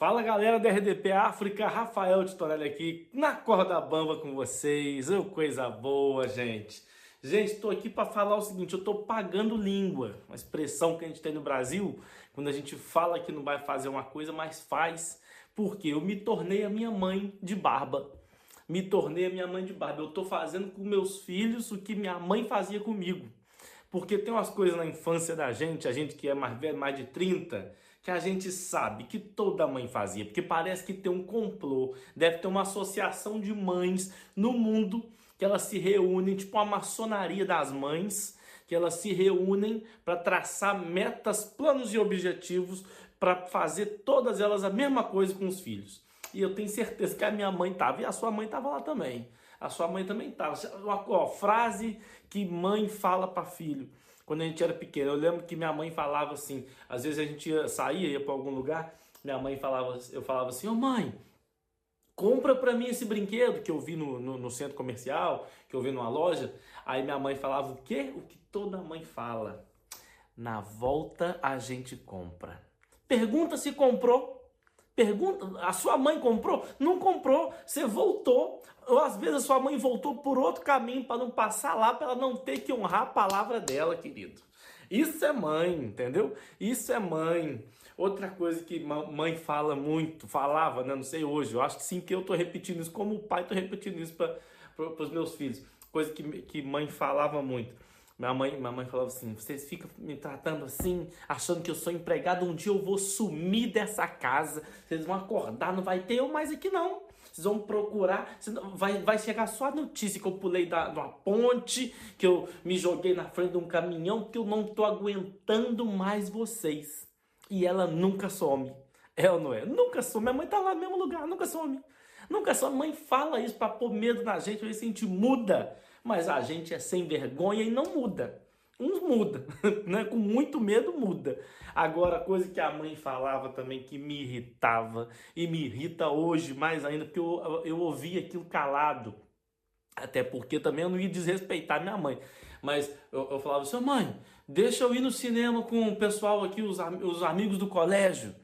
Fala galera do RDP África, Rafael Titorelli aqui, na corda bamba com vocês, oh, coisa boa gente. Gente, estou aqui para falar o seguinte, eu estou pagando língua, uma expressão que a gente tem no Brasil, quando a gente fala que não vai fazer uma coisa, mas faz, porque eu me tornei a minha mãe de barba. Me tornei a minha mãe de barba. Eu estou fazendo com meus filhos o que minha mãe fazia comigo. Porque tem umas coisas na infância da gente, a gente que é mais velho, mais de 30, que a gente sabe que toda mãe fazia, porque parece que tem um complô, deve ter uma associação de mães no mundo que elas se reúnem, tipo uma maçonaria das mães, que elas se reúnem para traçar metas, planos e objetivos para fazer todas elas a mesma coisa com os filhos. E eu tenho certeza que a minha mãe estava, e a sua mãe estava lá também. A sua mãe também estava. Uma frase que mãe fala para filho quando a gente era pequeno. Eu lembro que minha mãe falava assim, às vezes a gente ia, saía, ia para algum lugar, minha mãe falava, eu falava assim, ô oh, mãe, compra para mim esse brinquedo que eu vi no, no, no, centro comercial, que eu vi numa loja. Aí minha mãe falava o quê? O que toda mãe fala. Na volta a gente compra. Pergunta se comprou. Pergunta, a sua mãe comprou? Não comprou, você voltou. Ou às vezes a sua mãe voltou por outro caminho para não passar lá, para ela não ter que honrar a palavra dela, querido. Isso é mãe, entendeu? Isso é mãe. Outra coisa que mãe fala muito, falava, né? não sei hoje, eu acho que sim que eu tô repetindo isso, como pai tô repetindo isso para os meus filhos. Coisa que, que mãe falava muito minha mãe, minha mãe falava assim: vocês ficam me tratando assim, achando que eu sou empregado. Um dia eu vou sumir dessa casa. Vocês vão acordar, não vai ter eu mais aqui não. Vocês vão procurar, vai, vai chegar só a notícia que eu pulei da, de uma ponte, que eu me joguei na frente de um caminhão, que eu não tô aguentando mais vocês. E ela nunca some. É ou não é? Nunca some. Minha mãe tá lá no mesmo lugar, nunca some. Nunca some. Mãe fala isso para pôr medo na gente, a gente muda mas a gente é sem vergonha e não muda. Uns muda, né? Com muito medo muda. Agora, coisa que a mãe falava também que me irritava e me irrita hoje mais ainda, porque eu, eu ouvi aquilo calado. Até porque também eu não ia desrespeitar minha mãe. Mas eu, eu falava assim, mãe, deixa eu ir no cinema com o pessoal aqui, os, os amigos do colégio.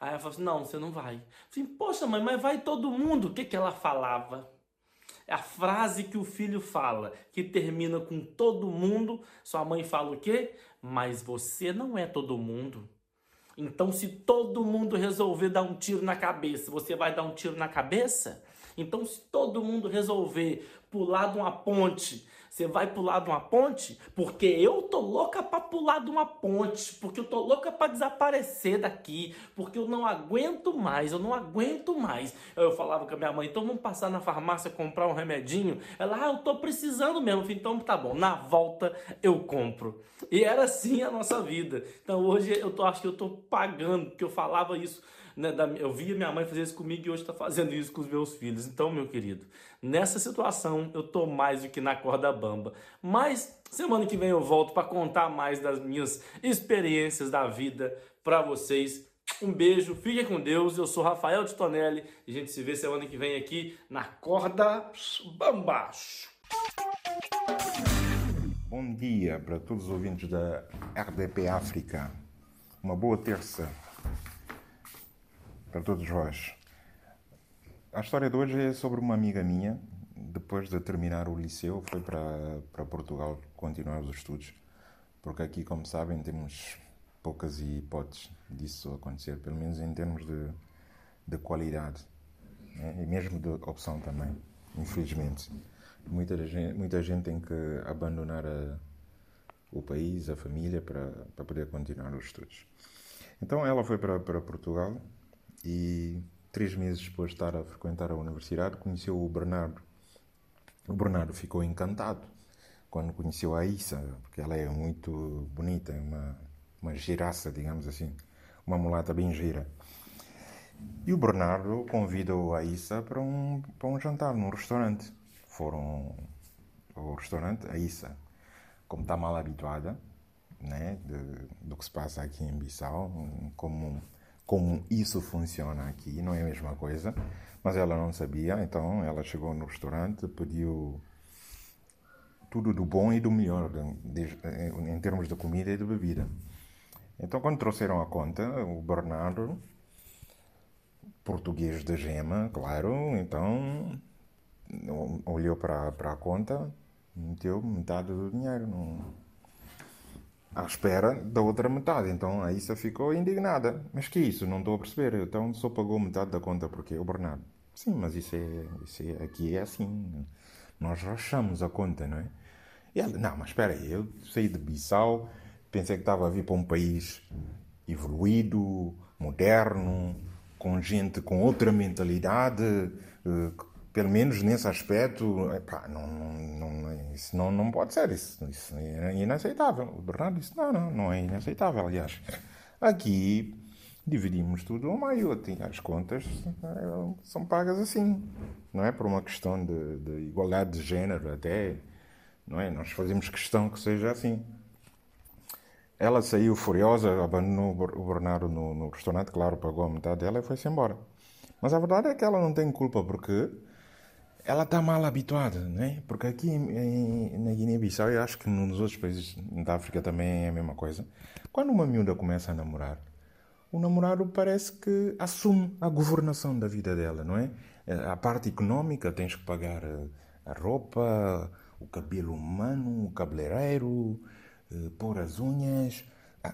Aí ela falou assim, não, você não vai. Eu falei, poxa mãe, mas vai todo mundo. O que, que ela falava? A frase que o filho fala, que termina com todo mundo, sua mãe fala o quê? Mas você não é todo mundo. Então, se todo mundo resolver dar um tiro na cabeça, você vai dar um tiro na cabeça? Então, se todo mundo resolver pular de uma ponte, você vai pular de uma ponte? Porque eu tô louca para pular de uma ponte, porque eu tô louca para desaparecer daqui, porque eu não aguento mais, eu não aguento mais. Eu falava com a minha mãe, então vamos passar na farmácia comprar um remedinho. Ela, ah, eu tô precisando mesmo. Então tá bom, na volta eu compro. E era assim a nossa vida. Então hoje eu tô, acho que eu tô pagando, porque eu falava isso né, da, eu via minha mãe fazer isso comigo e hoje está fazendo isso com os meus filhos. Então, meu querido, nessa situação eu tô mais do que na corda bamba. Mas semana que vem eu volto para contar mais das minhas experiências da vida para vocês. Um beijo, fiquem com Deus. Eu sou Rafael de Tonelli e a gente se vê semana que vem aqui na corda bamba. Bom dia para todos os ouvintes da RDP África. Uma boa terça para todos vós. A história de hoje é sobre uma amiga minha. Depois de terminar o liceu, foi para, para Portugal continuar os estudos. Porque aqui, como sabem, temos poucas hipóteses disso acontecer, pelo menos em termos de, de qualidade né? e mesmo de opção também, infelizmente. Muita gente, muita gente tem que abandonar a, o país, a família, para, para poder continuar os estudos. Então ela foi para, para Portugal e três meses depois de estar a frequentar a universidade conheceu o Bernardo. O Bernardo ficou encantado quando conheceu a Issa, porque ela é muito bonita, é uma, uma giraça, digamos assim, uma mulata bem gira. E o Bernardo convidou a Issa para um, para um jantar num restaurante. Foram ao restaurante, a Issa, como está mal habituada né, de, do que se passa aqui em Bissau, como como isso funciona aqui, não é a mesma coisa, mas ela não sabia, então ela chegou no restaurante, pediu tudo do bom e do melhor em termos de comida e de bebida. Então, quando trouxeram a conta, o Bernardo português da gema, claro, então olhou para, para a conta, meteu metade do dinheiro no, à espera da outra metade. Então a Issa ficou indignada. Mas que isso? Não estou a perceber. Então só pagou metade da conta porque o Bernardo. Sim, mas isso é, isso é aqui é assim. Nós rachamos a conta, não é? E ela, não, mas espera aí, eu saí de Bissau, pensei que estava a vir para um país evoluído, moderno, com gente com outra mentalidade, eh, pelo menos nesse aspecto, epá, não, não, não, isso não, não pode ser, isso, isso é inaceitável. O Bernardo disse, não, não, não é inaceitável, aliás. Aqui dividimos tudo ao meio, as contas eh, são pagas assim, não é? Por uma questão de, de igualdade de género até, não é? Nós fazemos questão que seja assim. Ela saiu furiosa, abandonou o Bernardo no, no restaurante, claro, pagou a metade dela e foi-se embora. Mas a verdade é que ela não tem culpa porque ela está mal habituada, né? Porque aqui em, na Guiné-Bissau, eu acho que nos outros países da África também é a mesma coisa. Quando uma miúda começa a namorar, o namorado parece que assume a governação da vida dela, não é? A parte econômica, tens que pagar a roupa, o cabelo humano, o cabeleireiro, eh, pôr as unhas,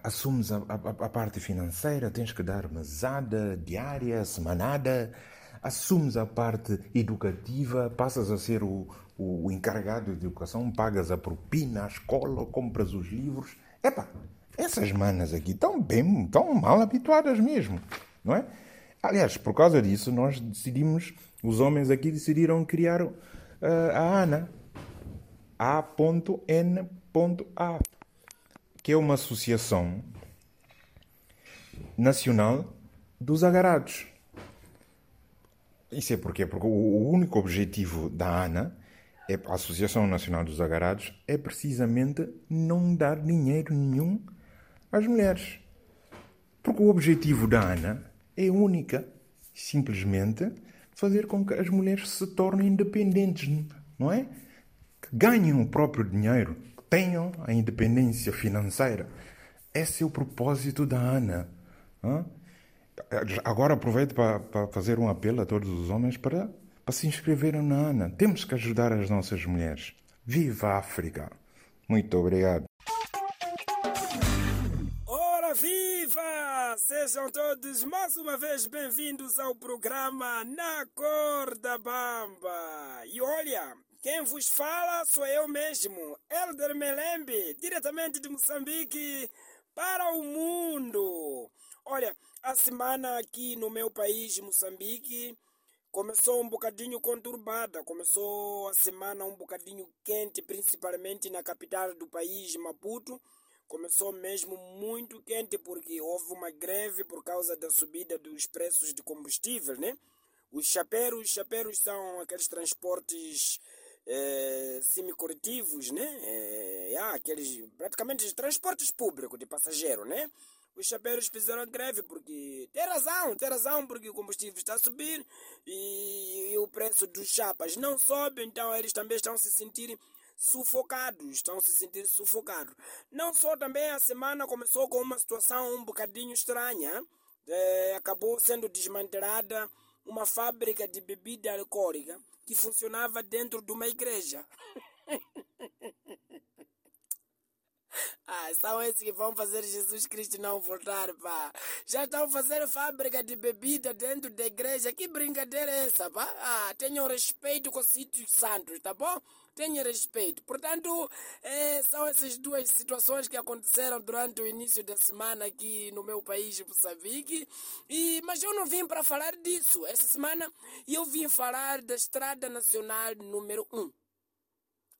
assumes a, a, a, parte financeira, tens que dar mesada diária, semanada, assumes a parte educativa, passas a ser o, o, encarregado de educação, pagas a propina, a escola, compras os livros. Epá, essas manas aqui estão bem, estão mal habituadas mesmo, não é? Aliás, por causa disso, nós decidimos, os homens aqui decidiram criar uh, a ANA, A.N.A, que é uma associação nacional dos agarrados. Isso é porque, porque o único objetivo da ANA, é, a Associação Nacional dos Agarrados, é precisamente não dar dinheiro nenhum às mulheres. Porque o objetivo da ANA é única, simplesmente fazer com que as mulheres se tornem independentes, não é? Que ganhem o próprio dinheiro, que tenham a independência financeira. Esse é o propósito da ANA. Não? Agora aproveito para, fazer um apelo a todos os homens para, para se inscreverem na ANA. Temos que ajudar as nossas mulheres. Viva a África! Muito obrigado. Ora viva! Sejam todos mais uma vez bem-vindos ao programa Na Corda Bamba. E olha, quem vos fala sou eu mesmo, Elder Melembe, diretamente de Moçambique para o mundo. Olha, a semana aqui no meu país, Moçambique, começou um bocadinho conturbada. Começou a semana um bocadinho quente, principalmente na capital do país, Maputo. Começou mesmo muito quente porque houve uma greve por causa da subida dos preços de combustível, né? Os chapeiros, chapeiros são aqueles transportes é, semicoletivos, né? É, aqueles praticamente transportes públicos de passageiro, né? Os chapeiros fizeram greve porque tem razão, tem razão porque o combustível está a subir e, e o preço dos chapas não sobe, então eles também estão se sentindo sufocados, estão se sentindo sufocados. Não só também a semana começou com uma situação um bocadinho estranha, é, acabou sendo desmantelada uma fábrica de bebida alcoólica que funcionava dentro de uma igreja. São esses que vão fazer Jesus Cristo não voltar, pá. Já estão fazendo fábrica de bebida dentro da igreja. Que brincadeira é essa, pá? Ah, tenham respeito com os sítios santos, tá bom? Tenham respeito. Portanto, é, são essas duas situações que aconteceram durante o início da semana aqui no meu país, Moçambique. E, mas eu não vim para falar disso. Essa semana eu vim falar da Estrada Nacional número 1.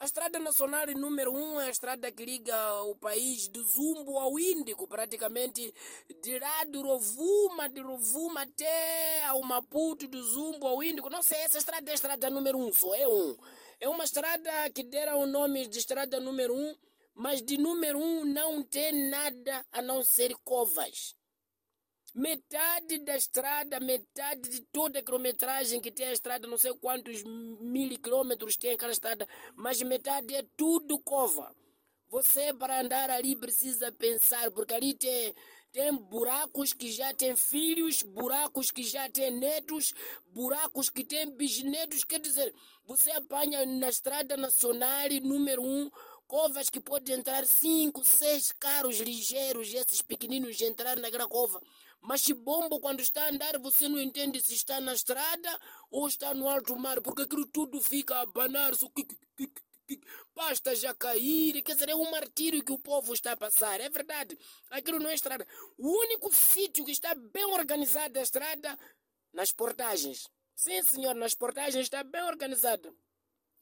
A estrada nacional número um é a estrada que liga o país do Zumbo ao Índico, praticamente de lá do Rovuma, de Rovuma até ao Maputo, do Zumbo ao Índico. Não sei, essa estrada é a estrada número um, só é um. É uma estrada que deram o nome de estrada número um, mas de número um não tem nada a não ser covas. Metade da estrada, metade de toda a quilometragem que tem a estrada, não sei quantos mil quilômetros tem aquela estrada, mas metade é tudo cova. Você, para andar ali, precisa pensar, porque ali tem, tem buracos que já têm filhos, buracos que já têm netos, buracos que têm bisnetos. Quer dizer, você apanha na estrada nacional número um covas que pode entrar cinco, seis carros ligeiros, esses pequeninos entrar naquela cova. Mas bombo quando está a andar, você não entende se está na estrada ou está no alto mar, porque aquilo tudo fica a abanar, só pastas já cair, quer dizer, é um martírio que o povo está a passar, é verdade, aquilo não é estrada. O único sítio que está bem organizado a estrada, nas portagens. Sim, senhor, nas portagens está bem organizado.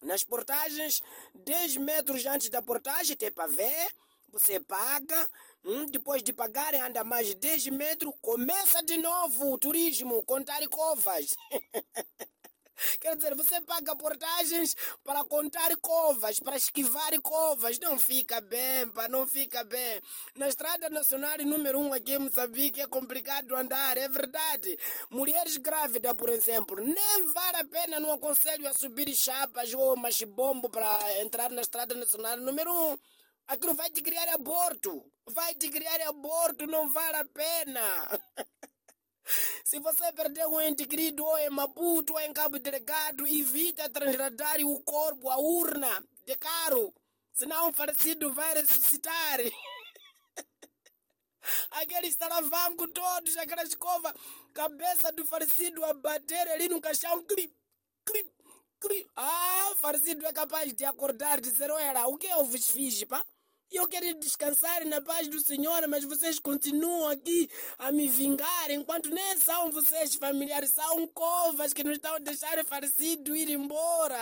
Nas portagens, 10 metros antes da portagem tem ver, você paga, hum, depois de pagar anda mais 10 metros, começa de novo o turismo, contar covas. Quer dizer, você paga portagens para contar covas, para esquivar covas. Não fica bem, pá, não fica bem. Na estrada nacional número 1 um aqui em Moçambique é complicado andar, é verdade. Mulheres grávidas, por exemplo, nem vale a pena, não aconselho a subir chapas ou machibombo para entrar na estrada nacional número 1. Um. Aquilo vai te criar aborto. Vai te criar aborto, não vale a pena. Se você perdeu um ente querido ou em Maputo ou em Cabo Delegado, evita transladar o corpo, a urna, de caro. Senão o falecido vai ressuscitar. Aquele estaravanco todos, aquela escova, cabeça do falecido a bater ali no caixão. Clip, clip, clip. Ah, o falecido é capaz de acordar, dizer, olha, o que eu vos fiz, pá? E eu quero descansar na paz do Senhor, mas vocês continuam aqui a me vingar, enquanto nem são vocês familiares, são covas que nos estão a deixar falecido ir embora.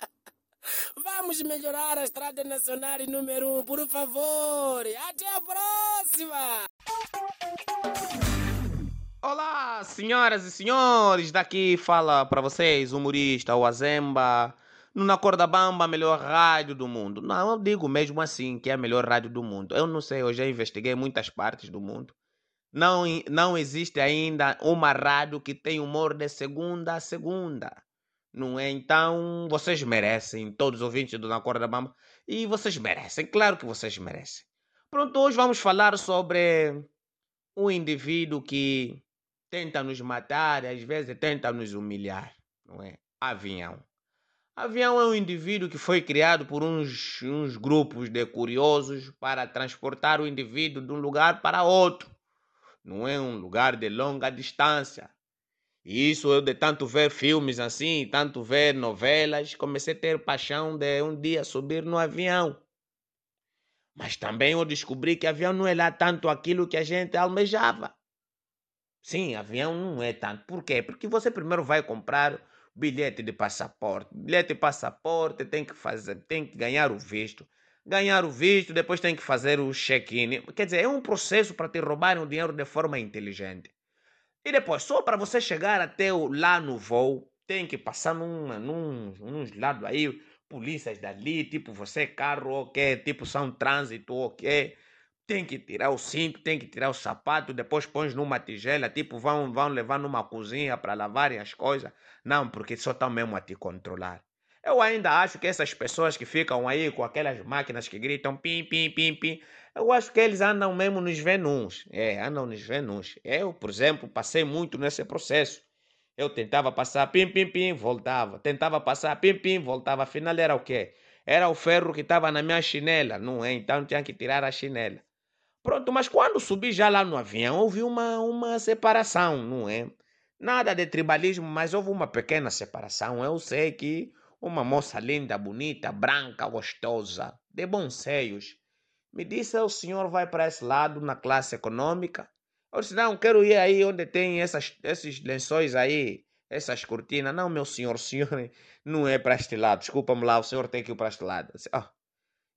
Vamos melhorar a Estrada Nacional número 1, um, por favor. Até a próxima! Olá, senhoras e senhores, daqui fala para vocês o humorista, o Azemba na Corda Bamba, a melhor rádio do mundo. Não, eu digo mesmo assim que é a melhor rádio do mundo. Eu não sei, eu já investiguei muitas partes do mundo. Não, não existe ainda uma rádio que tem humor de segunda a segunda. Não é? Então, vocês merecem, todos os ouvintes do Na Corda Bamba. E vocês merecem, claro que vocês merecem. Pronto, hoje vamos falar sobre um indivíduo que tenta nos matar às vezes tenta nos humilhar, não é? Avião. Avião é um indivíduo que foi criado por uns, uns grupos de curiosos para transportar o indivíduo de um lugar para outro. Não é um lugar de longa distância. E isso eu de tanto ver filmes assim, tanto ver novelas, comecei a ter paixão de um dia subir no avião. Mas também eu descobri que avião não é lá tanto aquilo que a gente almejava. Sim, avião não é tanto. Por quê? Porque você primeiro vai comprar bilhete de passaporte. Bilhete de passaporte tem que fazer, tem que ganhar o visto. Ganhar o visto, depois tem que fazer o check-in. Quer dizer, é um processo para te roubarem o dinheiro de forma inteligente. E depois, só para você chegar até o, lá no voo, tem que passar num, lados aí, polícias dali, tipo você carro, ok, tipo são trânsito, ok tem que tirar o cinto, tem que tirar o sapato, depois põe numa tigela, tipo vão, vão levar numa cozinha para lavarem as coisas. Não, porque só estão mesmo a te controlar. Eu ainda acho que essas pessoas que ficam aí com aquelas máquinas que gritam pim, pim, pim, pim, eu acho que eles andam mesmo nos venus. É, andam nos venus. Eu, por exemplo, passei muito nesse processo. Eu tentava passar pim, pim, pim, voltava. Tentava passar pim, pim, voltava. Afinal era o quê? Era o ferro que estava na minha chinela, não é? Então tinha que tirar a chinela. Pronto, mas quando subi já lá no avião, houve uma, uma separação, não é? Nada de tribalismo, mas houve uma pequena separação. Eu sei que uma moça linda, bonita, branca, gostosa, de bons seios, me disse: o senhor vai para esse lado na classe econômica? Eu disse: não, quero ir aí onde tem essas, esses lençóis aí, essas cortinas. Não, meu senhor, o senhor não é para este lado. Desculpa-me lá, o senhor tem que ir para este lado. disse, oh,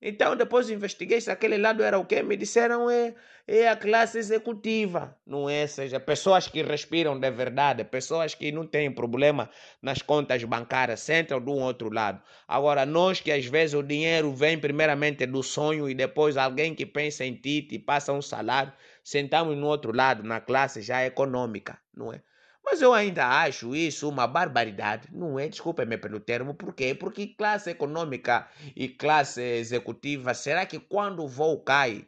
então depois investiguei se aquele lado era o quê? Me disseram é, é a classe executiva, não é? Ou seja, pessoas que respiram de verdade, pessoas que não têm problema nas contas bancárias, sentam de um outro lado. Agora, nós que às vezes o dinheiro vem primeiramente do sonho e depois alguém que pensa em ti te passa um salário, sentamos no outro lado, na classe já econômica, não é? Mas eu ainda acho isso uma barbaridade. Não é? Desculpe-me pelo termo. Por quê? Porque classe econômica e classe executiva, será que quando o voo cai,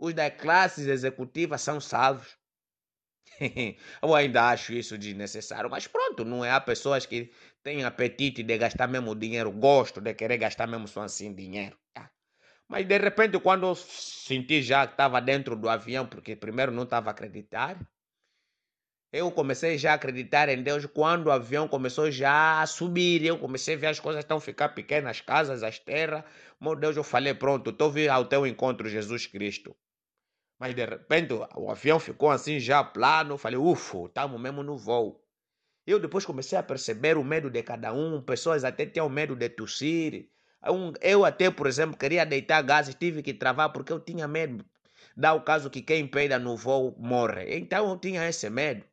os das classes executivas são salvos. Eu ainda acho isso desnecessário, mas pronto, não é? Há pessoas que têm apetite de gastar mesmo dinheiro, gosto de querer gastar mesmo só assim dinheiro. Tá? Mas de repente, quando eu senti já que estava dentro do avião, porque primeiro não estava a acreditar, eu comecei já a acreditar em Deus quando o avião começou já a subir. Eu comecei a ver as coisas estão ficar pequenas, as casas, as terras. Meu Deus, eu falei, pronto, estou vindo ao teu encontro, Jesus Cristo. Mas de repente o avião ficou assim já plano. Falei, ufa, estamos mesmo no voo. Eu depois comecei a perceber o medo de cada um. Pessoas até tinham medo de tossir. Eu até, por exemplo, queria deitar gases, tive que travar porque eu tinha medo. Dá o caso que quem peida no voo morre. Então eu tinha esse medo.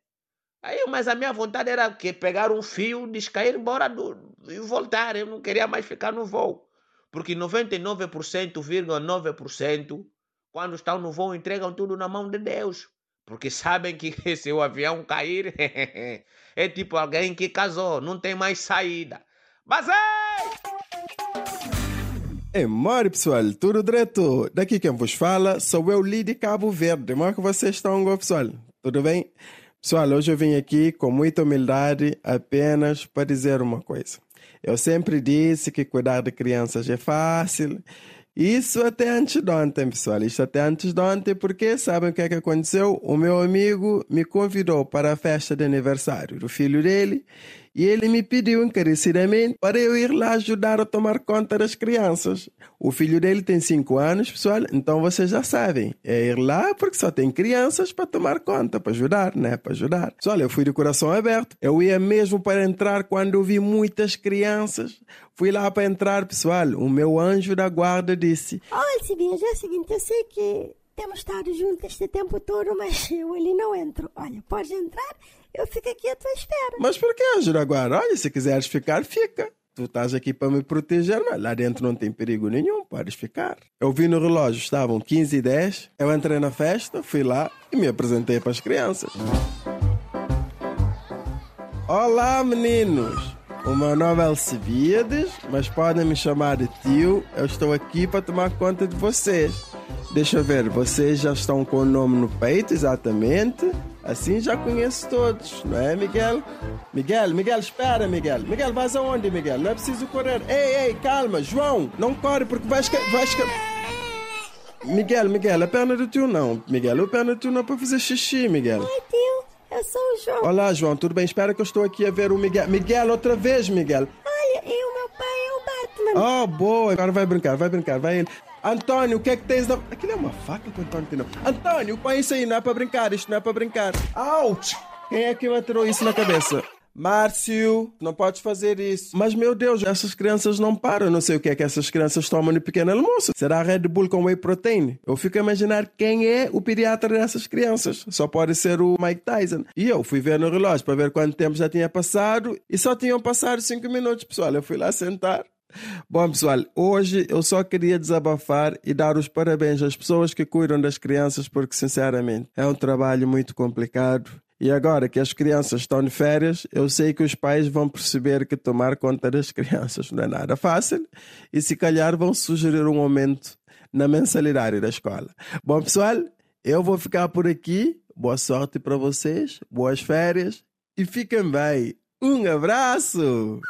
Aí, mas a minha vontade era que pegar um fio, descair embora do, e voltar. Eu não queria mais ficar no voo. Porque 99,9% quando estão no voo entregam tudo na mão de Deus. Porque sabem que se o avião cair, é tipo alguém que casou, não tem mais saída. Mas é mori pessoal, tudo direto. Daqui quem vos fala sou eu, Lidi Cabo Verde. Como é que vocês estão, pessoal? Tudo bem? Pessoal, hoje eu vim aqui com muita humildade apenas para dizer uma coisa. Eu sempre disse que cuidar de crianças é fácil. Isso até antes de ontem, pessoal. Isso até antes de ontem, porque sabem o que é que aconteceu? O meu amigo me convidou para a festa de aniversário do filho dele e ele me pediu encarecidamente para eu ir lá ajudar a tomar conta das crianças. O filho dele tem 5 anos, pessoal, então vocês já sabem. É ir lá porque só tem crianças para tomar conta, para ajudar, né? Para ajudar. Pessoal, eu fui de coração aberto. Eu ia mesmo para entrar quando vi muitas crianças. Fui lá para entrar, pessoal. O meu anjo da guarda disse: Olha, Sibinha, é o seguinte, eu sei que temos estado juntos este tempo todo, mas eu ali não entro. Olha, pode entrar eu fico aqui à tua espera. Mas por que, Juraguara? Olha, se quiseres ficar, fica. Tu estás aqui para me proteger, mas lá dentro não tem perigo nenhum, podes ficar. Eu vi no relógio, estavam 15 e 10. Eu entrei na festa, fui lá e me apresentei para as crianças. Olá, meninos! O meu nome é Alcibiades, mas podem me chamar de tio. Eu estou aqui para tomar conta de vocês. Deixa eu ver, vocês já estão com o nome no peito, exatamente. Assim já conheço todos, não é, Miguel? Miguel, Miguel, espera, Miguel. Miguel, vais aonde, Miguel? Não é preciso correr. Ei, ei, calma, João, não corre porque vais... vais Miguel, Miguel, a perna do tio não. Miguel, a perna do tio não é para fazer xixi, Miguel. Ai, tio, eu sou o João. Olá, João, tudo bem? Espera que eu estou aqui a ver o Miguel. Miguel, outra vez, Miguel. Olha, e o meu pai é o Batman. Oh, boa. Agora vai brincar, vai brincar, vai ele. Antônio, o que é que tens na. Aquilo é uma faca que o Antônio tem, não. Antônio, põe isso aí, não é para brincar, isto não é para brincar. Ouch! Quem é que me atirou isso na cabeça? Márcio, não podes fazer isso. Mas, meu Deus, essas crianças não param. Não sei o que é que essas crianças tomam no pequeno almoço. Será Red Bull com whey protein? Eu fico a imaginar quem é o pediatra dessas crianças. Só pode ser o Mike Tyson. E eu fui ver no relógio para ver quanto tempo já tinha passado e só tinham passado 5 minutos, pessoal. Eu fui lá sentar. Bom, pessoal, hoje eu só queria desabafar e dar os parabéns às pessoas que cuidam das crianças, porque, sinceramente, é um trabalho muito complicado. E agora que as crianças estão de férias, eu sei que os pais vão perceber que tomar conta das crianças não é nada fácil e, se calhar, vão sugerir um aumento na mensalidade da escola. Bom, pessoal, eu vou ficar por aqui. Boa sorte para vocês, boas férias e fiquem bem. Um abraço!